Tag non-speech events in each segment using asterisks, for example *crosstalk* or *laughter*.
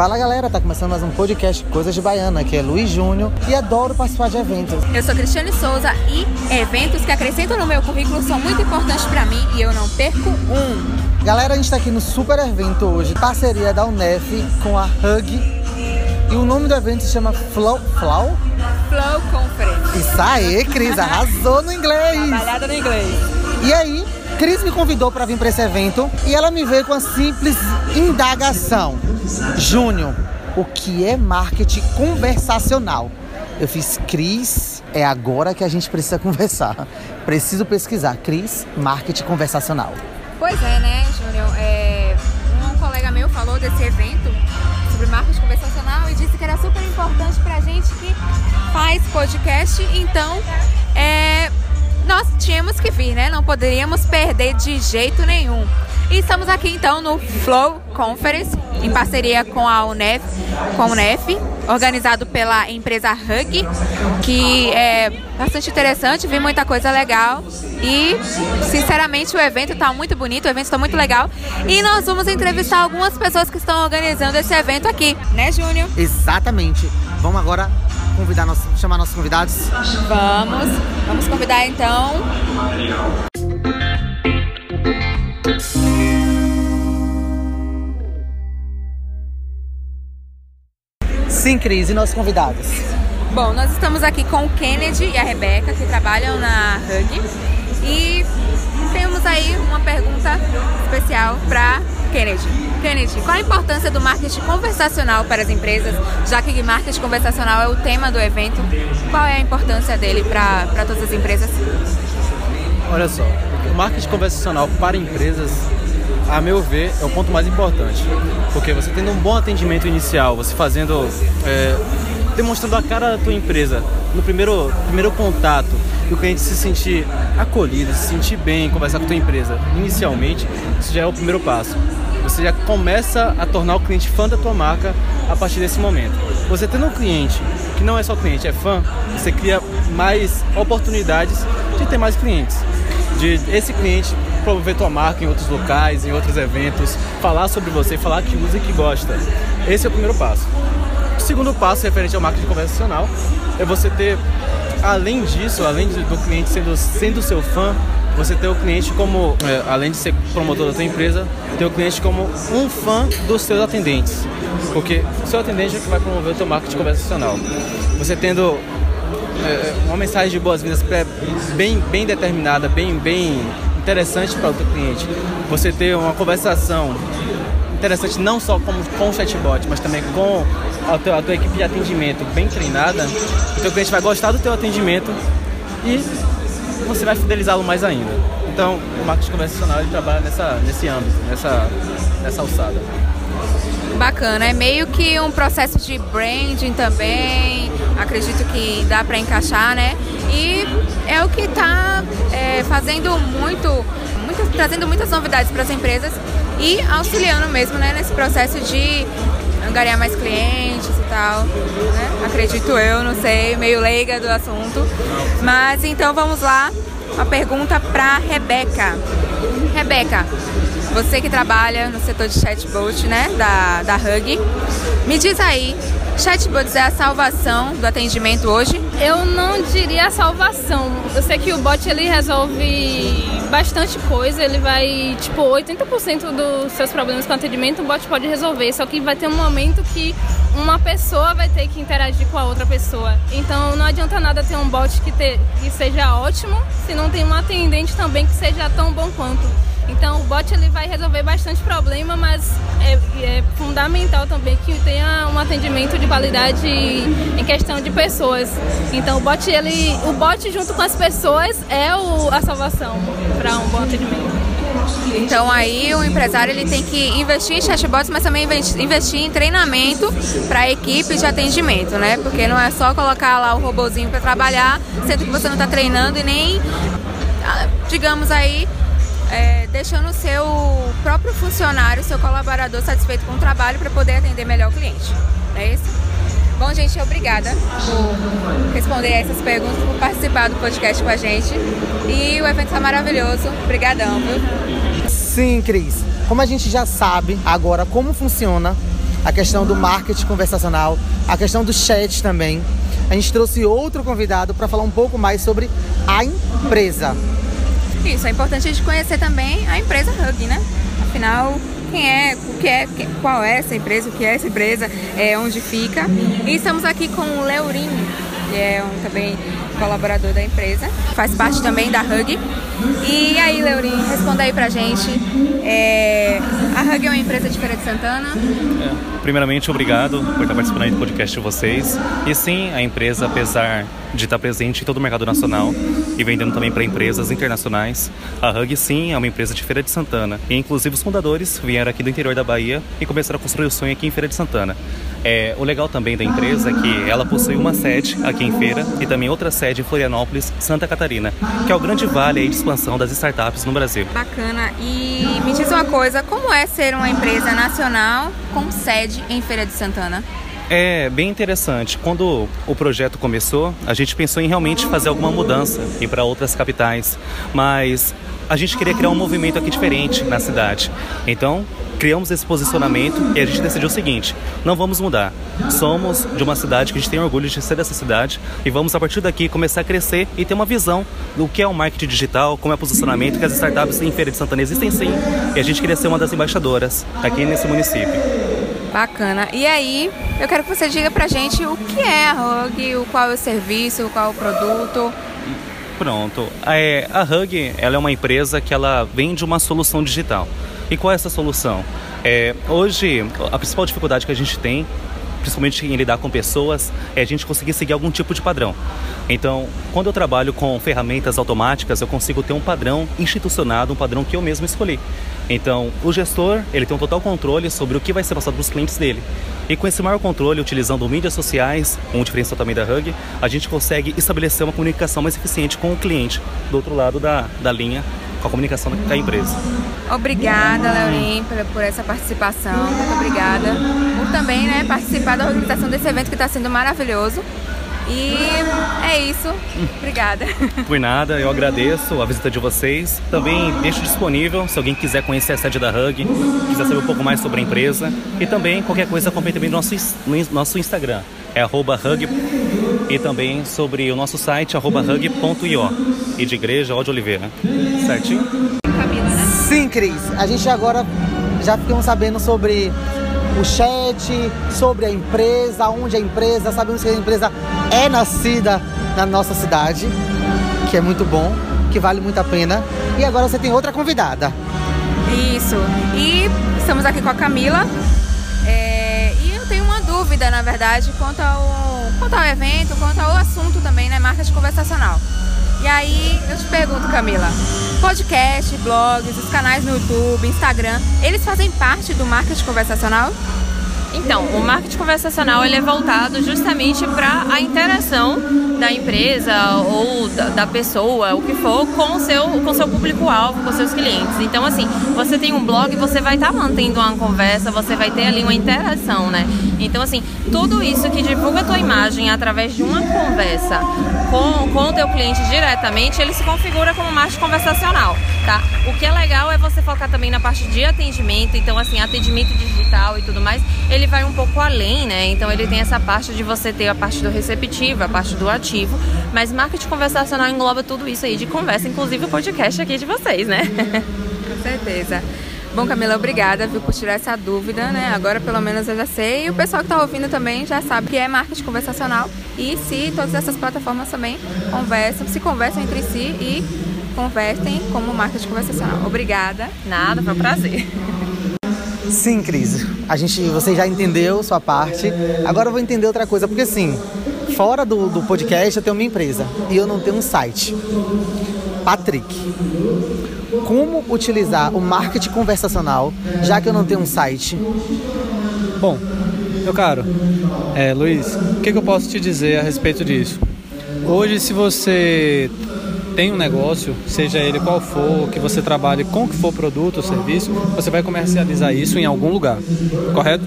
Fala galera, tá começando mais um podcast Coisas de Baiana, que é Luiz Júnior e adoro participar de eventos. Eu sou Cristiane Souza e eventos que acrescentam no meu currículo são muito importantes para mim e eu não perco um. Galera, a gente tá aqui no super evento hoje, parceria da Unef com a Hug. E o nome do evento se chama Flow. Flow? Flow Conference. Isso aí, Cris, arrasou no inglês. Trabalhada no inglês. E aí, Cris me convidou para vir para esse evento e ela me veio com a simples indagação. Júnior, o que é marketing conversacional? Eu fiz, Cris, é agora que a gente precisa conversar. Preciso pesquisar. Cris, marketing conversacional. Pois é, né, Júnior? É, um colega meu falou desse evento sobre marketing conversacional e disse que era super importante pra gente que faz podcast. Então, é, nós tínhamos que vir, né? Não poderíamos perder de jeito nenhum. E estamos aqui então no Flow Conference, em parceria com a UNEF, com a UNEF, organizado pela empresa Hug, que é bastante interessante, vi muita coisa legal. E, sinceramente, o evento está muito bonito, o evento está muito legal. E nós vamos entrevistar algumas pessoas que estão organizando esse evento aqui, né, Júnior? Exatamente. Vamos agora convidar nosso, chamar nossos convidados? Vamos. Vamos convidar então. Sim, Cris, e nossos convidados? Bom, nós estamos aqui com o Kennedy e a Rebeca, que trabalham na Hug. E temos aí uma pergunta especial para Kennedy. Kennedy, qual a importância do marketing conversacional para as empresas, já que marketing conversacional é o tema do evento? Qual é a importância dele para todas as empresas? Olha só, o marketing conversacional para empresas, a meu ver, é o ponto mais importante. Porque você tendo um bom atendimento inicial, você fazendo. É, demonstrando a cara da tua empresa no primeiro, primeiro contato e o cliente se sentir acolhido, se sentir bem em conversar com a tua empresa inicialmente, isso já é o primeiro passo. Você já começa a tornar o cliente fã da tua marca a partir desse momento. Você tendo um cliente que não é só cliente, é fã, você cria mais oportunidades de ter mais clientes. De esse cliente promover tua marca em outros locais, em outros eventos, falar sobre você, falar que usa e que gosta. Esse é o primeiro passo. O segundo passo, referente ao marketing convencional, é você ter, além disso, além do cliente sendo, sendo seu fã, você ter o cliente como, é, além de ser promotor da sua empresa, ter o cliente como um fã dos seus atendentes. Porque o seu atendente é que vai promover o seu marketing conversacional. Você tendo é, uma mensagem de boas-vindas bem, bem determinada, bem, bem interessante para o seu cliente. Você ter uma conversação interessante não só com, com o chatbot, mas também com a tua, a tua equipe de atendimento bem treinada, o teu cliente vai gostar do teu atendimento e você vai fidelizá-lo mais ainda. Então, o marketing convencional ele trabalha nessa, nesse âmbito, nessa, nessa alçada. Bacana, é meio que um processo de branding também, acredito que dá para encaixar, né? E é o que está é, fazendo muito, muito, trazendo muitas novidades para as empresas e auxiliando mesmo né, nesse processo de angariar mais clientes e tal, né? Acredito eu, não sei, meio leiga do assunto. Mas então vamos lá, uma pergunta para Rebeca. Rebeca, você que trabalha no setor de chatbot, né, da, da Hug, me diz aí, chatbots é a salvação do atendimento hoje? Eu não diria a salvação. Eu sei que o bot ele resolve bastante coisa, ele vai, tipo, 80% dos seus problemas com atendimento o bot pode resolver, só que vai ter um momento que uma pessoa vai ter que interagir com a outra pessoa. Então não adianta nada ter um bot que, ter, que seja ótimo se não tem um atendente também que seja tão bom quanto. Então o bot ele vai resolver bastante problema, mas é, é, fundamental também que tenha um atendimento de qualidade em questão de pessoas. Então o bot ele, o bot junto com as pessoas é o, a salvação para um bom atendimento. Então aí o empresário ele tem que investir em chatbots, mas também investir em treinamento para equipe de atendimento, né? Porque não é só colocar lá o robozinho para trabalhar, sendo que você não está treinando e nem, ah, digamos aí, é, deixando o seu próprio funcionário, seu colaborador satisfeito com o trabalho para poder atender melhor o cliente. É isso? Bom, gente, obrigada por responder essas perguntas, por participar do podcast com a gente. E o evento está maravilhoso. Obrigadão, viu? Sim, Cris. Como a gente já sabe agora como funciona a questão do marketing conversacional, a questão do chat também. A gente trouxe outro convidado para falar um pouco mais sobre a empresa. Isso, é importante a gente conhecer também a empresa Hug, né? Afinal, quem é, o que é, qual é essa empresa, o que é essa empresa, é, onde fica. E estamos aqui com o Leorim, que é um também colaborador da empresa, faz parte também da Hug. E aí, Leorim, responda aí pra gente. É, a Hug é uma empresa de Feira de Santana? É, primeiramente, obrigado por estar participando do podcast de vocês. E sim, a empresa, apesar de estar presente em todo o mercado nacional e vendendo também para empresas internacionais. A Hug, sim, é uma empresa de Feira de Santana. E, inclusive, os fundadores vieram aqui do interior da Bahia e começaram a construir o sonho aqui em Feira de Santana. É, o legal também da empresa é que ela possui uma sede aqui em Feira e também outra sede em Florianópolis, Santa Catarina, que é o grande vale de expansão das startups no Brasil. Bacana. E me diz uma coisa, como é ser uma empresa nacional com sede em Feira de Santana? É bem interessante. Quando o projeto começou, a gente pensou em realmente fazer alguma mudança, ir para outras capitais, mas a gente queria criar um movimento aqui diferente na cidade. Então, criamos esse posicionamento e a gente decidiu o seguinte: não vamos mudar. Somos de uma cidade que a gente tem orgulho de ser dessa cidade e vamos a partir daqui começar a crescer e ter uma visão do que é o marketing digital, como é o posicionamento, que as startups em Feira de Santana existem sim e a gente queria ser uma das embaixadoras aqui nesse município. Bacana. E aí, eu quero que você diga pra gente o que é a Hug, o qual é o serviço, qual é o produto. Pronto. É, a Hug ela é uma empresa que ela vende uma solução digital. E qual é essa solução? É, hoje, a principal dificuldade que a gente tem principalmente em lidar com pessoas, é a gente conseguir seguir algum tipo de padrão. Então, quando eu trabalho com ferramentas automáticas, eu consigo ter um padrão institucionado, um padrão que eu mesmo escolhi. Então, o gestor, ele tem um total controle sobre o que vai ser passado para os clientes dele. E com esse maior controle, utilizando mídias sociais, um diferencial também da Hug, a gente consegue estabelecer uma comunicação mais eficiente com o cliente do outro lado da, da linha, com a comunicação da empresa. Obrigada, por, por, essa participação. Muito obrigada por também né, participar da organização desse evento que está sendo maravilhoso. E é isso. Obrigada. Por nada, eu agradeço a visita de vocês. Também deixo disponível se alguém quiser conhecer a sede da Hug, quiser saber um pouco mais sobre a empresa. E também qualquer coisa acompanhe também no nosso, no nosso Instagram. É Hug e também sobre o nosso site hug.io e de igreja Ó de Oliveira. Certinho? Sim, Cris. A gente agora já ficamos sabendo sobre o chat, sobre a empresa, onde a empresa, sabemos que a empresa é nascida na nossa cidade, que é muito bom, que vale muito a pena. E agora você tem outra convidada. Isso. E estamos aqui com a Camila. É, e eu tenho uma dúvida, na verdade, quanto ao, quanto ao evento, quanto ao assunto também, né? Marketing conversacional. E aí eu te pergunto, Camila, podcast, blogs, os canais no YouTube, Instagram, eles fazem parte do marketing conversacional? Então, o marketing conversacional ele é voltado justamente para a interação da empresa ou da, da, pessoa, o que for, com o seu, com seu público-alvo, com seus clientes. Então, assim, você tem um blog, você vai estar tá mantendo uma conversa, você vai ter ali uma interação, né? Então, assim, tudo isso que divulga a tua imagem através de uma conversa com, com o teu cliente diretamente, ele se configura como marketing conversacional, tá? O que é legal é você focar também na parte de atendimento, então, assim, atendimento digital e tudo mais, ele vai um pouco além, né? Então, ele tem essa parte de você ter a parte do receptivo, a parte do ativo mas marketing conversacional engloba tudo isso aí de conversa, inclusive o podcast aqui de vocês, né? Com certeza. Bom, Camila, obrigada viu, por tirar essa dúvida, né? Agora pelo menos eu já sei. E o pessoal que está ouvindo também já sabe que é marketing conversacional. E se todas essas plataformas também conversam, se conversam entre si e convertem como marketing conversacional. Obrigada. Nada, foi um prazer. Sim, Cris. A gente, você já entendeu sua parte. Agora eu vou entender outra coisa, porque assim, fora do, do podcast eu tenho uma empresa e eu não tenho um site. Patrick, como utilizar o marketing conversacional, já que eu não tenho um site? Bom, meu caro, é, Luiz, o que, que eu posso te dizer a respeito disso? Hoje, se você tem um negócio, seja ele qual for, que você trabalhe com que for produto ou serviço, você vai comercializar isso em algum lugar, correto?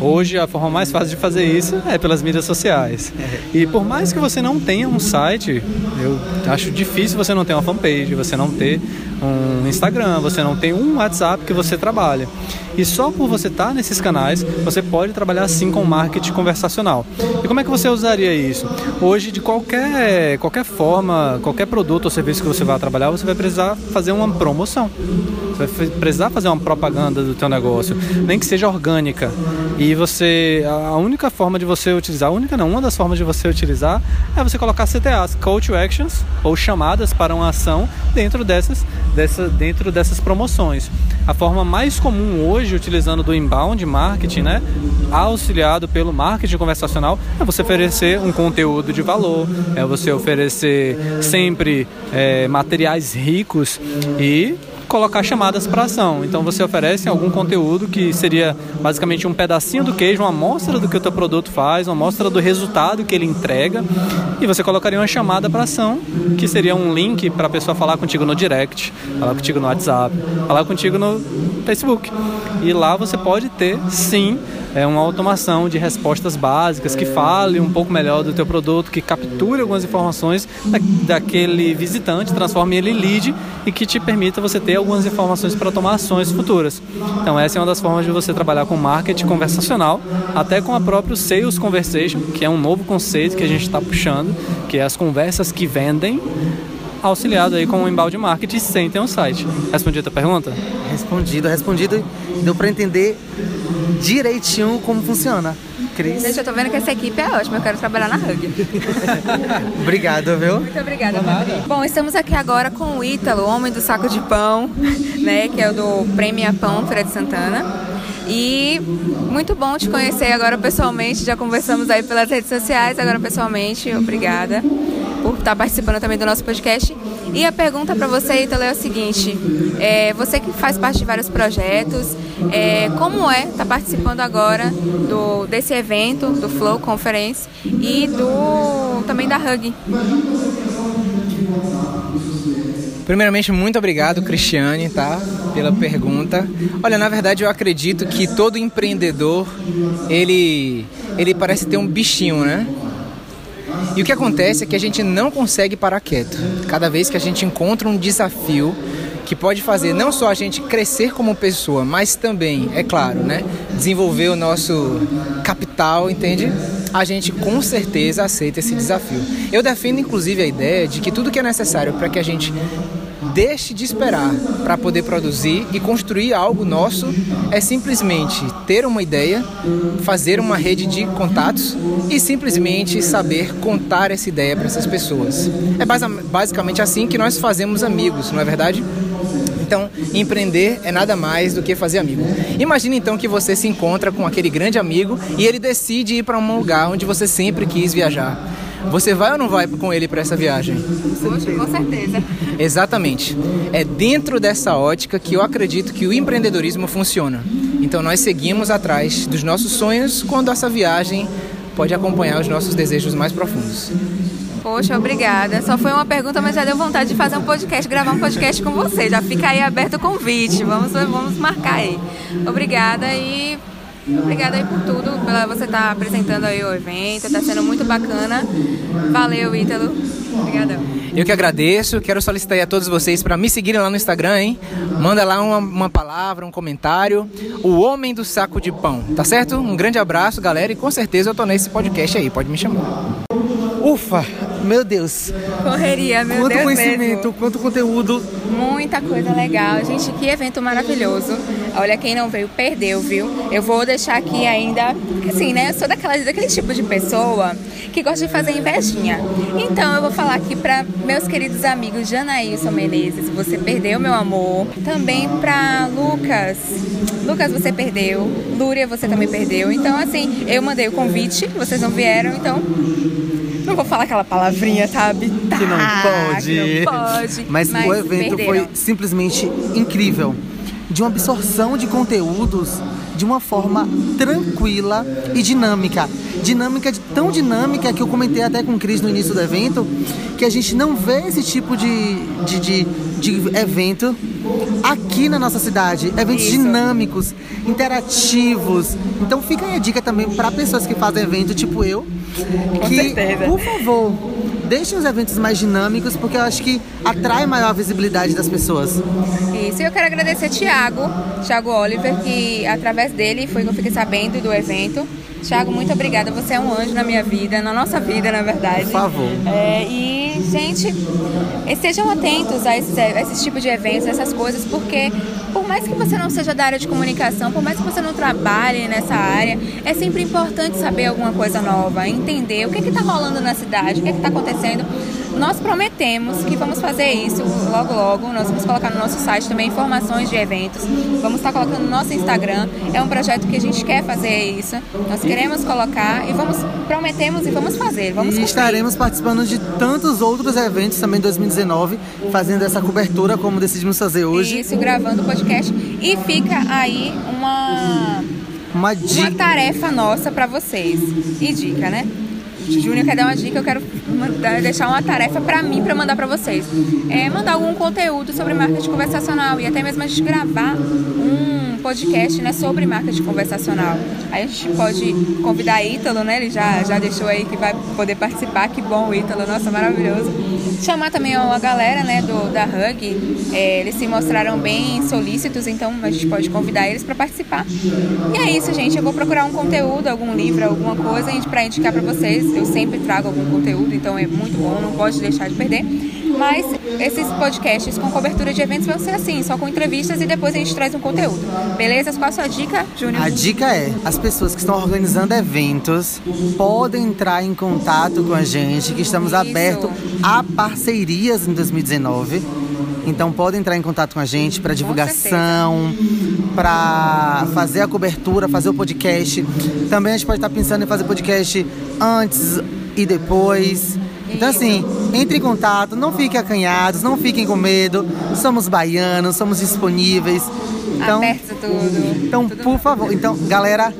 Hoje a forma mais fácil de fazer isso é pelas mídias sociais. E por mais que você não tenha um site, eu acho difícil você não ter uma fanpage, você não ter um Instagram, você não tem um WhatsApp que você trabalha. E só por você estar tá nesses canais, você pode trabalhar assim com marketing conversacional. E como é que você usaria isso? Hoje, de qualquer, qualquer forma, qualquer produto ou serviço que você vai trabalhar, você vai precisar fazer uma promoção. Vai precisar fazer uma propaganda do teu negócio, nem que seja orgânica. E você, a única forma de você utilizar, a única não, uma das formas de você utilizar é você colocar CTAs, Call to Actions, ou chamadas para uma ação dentro dessas, dessa, dentro dessas promoções. A forma mais comum hoje, utilizando do inbound marketing, né, auxiliado pelo marketing conversacional, é você oferecer um conteúdo de valor, é você oferecer sempre é, materiais ricos e colocar chamadas para ação. Então você oferece algum conteúdo que seria basicamente um pedacinho do queijo, uma amostra do que o teu produto faz, uma amostra do resultado que ele entrega, e você colocaria uma chamada para ação, que seria um link para a pessoa falar contigo no direct, falar contigo no WhatsApp, falar contigo no Facebook. E lá você pode ter, sim, é uma automação de respostas básicas que fale um pouco melhor do teu produto, que capture algumas informações daquele visitante, transforme ele em lead e que te permita você ter algumas informações para tomar ações futuras. Então essa é uma das formas de você trabalhar com marketing conversacional, até com a própria Sales Conversation, que é um novo conceito que a gente está puxando, que é as conversas que vendem, auxiliado aí com o embalde marketing sem ter um site. Respondi a tua pergunta? Respondido, respondido. Deu para entender direitinho como funciona. Cris? Gente, eu tô vendo que essa equipe é ótima, eu quero trabalhar na Hug. *laughs* Obrigado, viu? Muito obrigada, Padre. Bom, estamos aqui agora com o Ítalo, o homem do saco de pão, *laughs* né, que é o do Prêmio Pão Feira de Santana. E muito bom te conhecer agora pessoalmente, já conversamos aí pelas redes sociais, agora pessoalmente, obrigada por estar participando também do nosso podcast. E a pergunta para você, Ítalo, é o seguinte: é, você que faz parte de vários projetos, é, como é estar tá participando agora do, desse evento, do Flow Conference e do também da Hug? Primeiramente, muito obrigado, Cristiane, tá? Pela pergunta. Olha, na verdade, eu acredito que todo empreendedor, ele, ele parece ter um bichinho, né? E o que acontece é que a gente não consegue parar quieto. Cada vez que a gente encontra um desafio que pode fazer não só a gente crescer como pessoa, mas também, é claro, né, desenvolver o nosso capital, entende? A gente com certeza aceita esse desafio. Eu defendo inclusive a ideia de que tudo que é necessário para que a gente deixe de esperar para poder produzir e construir algo nosso é simplesmente ter uma ideia, fazer uma rede de contatos e simplesmente saber contar essa ideia para essas pessoas. É basicamente assim que nós fazemos amigos, não é verdade? Então, empreender é nada mais do que fazer amigo. Imagine então que você se encontra com aquele grande amigo e ele decide ir para um lugar onde você sempre quis viajar. Você vai ou não vai com ele para essa viagem? Poxa, com certeza. Exatamente. É dentro dessa ótica que eu acredito que o empreendedorismo funciona. Então nós seguimos atrás dos nossos sonhos quando essa viagem pode acompanhar os nossos desejos mais profundos. Poxa, obrigada. Só foi uma pergunta, mas já deu vontade de fazer um podcast, gravar um podcast com você. Já fica aí aberto o convite. Vamos, vamos marcar aí. Obrigada e Obrigada aí por tudo, pela você estar tá apresentando aí o evento, está sendo muito bacana. Valeu, Ítalo. Obrigadão. Eu que agradeço, quero solicitar a todos vocês para me seguirem lá no Instagram, hein? Manda lá uma, uma palavra, um comentário. O Homem do Saco de Pão, tá certo? Um grande abraço, galera, e com certeza eu tô nesse podcast aí, pode me chamar. Ufa, meu Deus. Correria, meu quanto Deus. Quanto conhecimento, mesmo. quanto conteúdo. Muita coisa legal. Gente, que evento maravilhoso. Olha, quem não veio, perdeu, viu? Eu vou deixar aqui ainda. Assim, né? Eu sou daquela, daquele tipo de pessoa que gosta de fazer invejinha. Então eu vou falar aqui para meus queridos amigos Janaílson Menezes, você perdeu, meu amor. Também para Lucas. Lucas, você perdeu. Lúria, você também perdeu. Então, assim, eu mandei o convite, vocês não vieram, então não vou falar aquela palavrinha, sabe? Tá, que não pode. Que não pode. Mas, mas o evento perderam. foi simplesmente incrível. De uma absorção de conteúdos de uma forma tranquila e dinâmica. Dinâmica, tão dinâmica que eu comentei até com o Cris no início do evento, que a gente não vê esse tipo de, de, de, de evento aqui na nossa cidade. Eventos Isso. dinâmicos, interativos. Então fica aí a dica também para pessoas que fazem evento tipo eu, que, certeza. por favor, deixem os eventos mais dinâmicos, porque eu acho que atrai maior visibilidade das pessoas. Isso, e eu quero agradecer Tiago, Tiago Oliver, que através dele foi que eu fiquei sabendo do evento. Tiago, muito obrigada. Você é um anjo na minha vida, na nossa vida, na verdade. Por favor. É, e, gente, estejam atentos a esses, a esses tipos de eventos, essas coisas, porque por mais que você não seja da área de comunicação, por mais que você não trabalhe nessa área, é sempre importante saber alguma coisa nova, entender o que está rolando na cidade, o que está acontecendo. Nós prometemos que vamos fazer isso logo logo. Nós vamos colocar no nosso site também informações de eventos. Vamos estar colocando no nosso Instagram. É um projeto que a gente quer fazer isso. Nós queremos colocar e vamos prometemos e vamos fazer. Vamos E cumprir. estaremos participando de tantos outros eventos também em 2019, fazendo essa cobertura como decidimos fazer hoje. isso gravando o podcast e fica aí uma Uma uma tarefa nossa pra vocês. E dica, né? Júnior quer dar uma dica, eu quero mandar- deixar uma tarefa pra mim pra mandar pra vocês. É mandar algum conteúdo sobre marketing conversacional e até mesmo a gente gravar um podcast, né, sobre marketing conversacional. Aí a gente pode convidar Ítalo, né? Ele já, já deixou aí que vai poder participar. Que bom, Ítalo, nossa, maravilhoso. Chamar também a galera, né, do, da Hug. É, eles se mostraram bem solícitos, então a gente pode convidar eles pra participar. E é isso, gente. Eu vou procurar um conteúdo, algum livro, alguma coisa pra indicar pra vocês. Eu sempre trago algum conteúdo, então é muito bom, não pode deixar de perder. Mas esses podcasts com cobertura de eventos vão ser assim, só com entrevistas e depois a gente traz um conteúdo. Beleza? Qual a sua dica, Júnior? A dica é: as pessoas que estão organizando eventos podem entrar em contato com a gente, que estamos abertos a parcerias em 2019. Então podem entrar em contato com a gente para divulgação, para fazer a cobertura, fazer o podcast. Também a gente pode estar pensando em fazer podcast antes e depois. Então assim, entre em contato, não fiquem acanhados, não fiquem com medo. Somos baianos, somos disponíveis. Então, Aperta tudo. então, Tudo por favor, então, galera,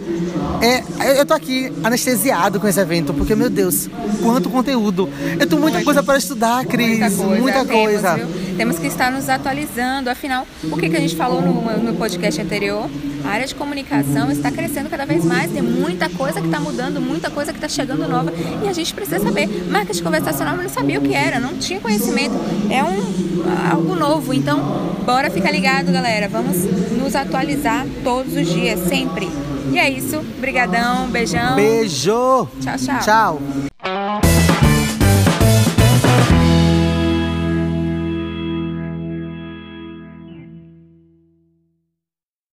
é, eu- tô aqui anestesiado com esse evento, porque, meu Deus, quanto conteúdo. Eu tenho muita coisa para estudar, Cris. Muita coisa. Muita Temos, coisa. Temos que estar nos atualizando. Afinal, o que, que a gente falou no, no podcast anterior? A área de comunicação está crescendo cada vez mais. Tem muita coisa que está mudando, muita coisa que está chegando nova. E a gente precisa saber. Marketing conversacional, eu não sabia o que era, não tinha conhecimento. É um algo novo. Então, bora ficar ligado, galera. Vamos nos atualizar todos os dias, sempre. E é isso. Brigadão, beijão. Beijo. Tchau, tchau. Tchau.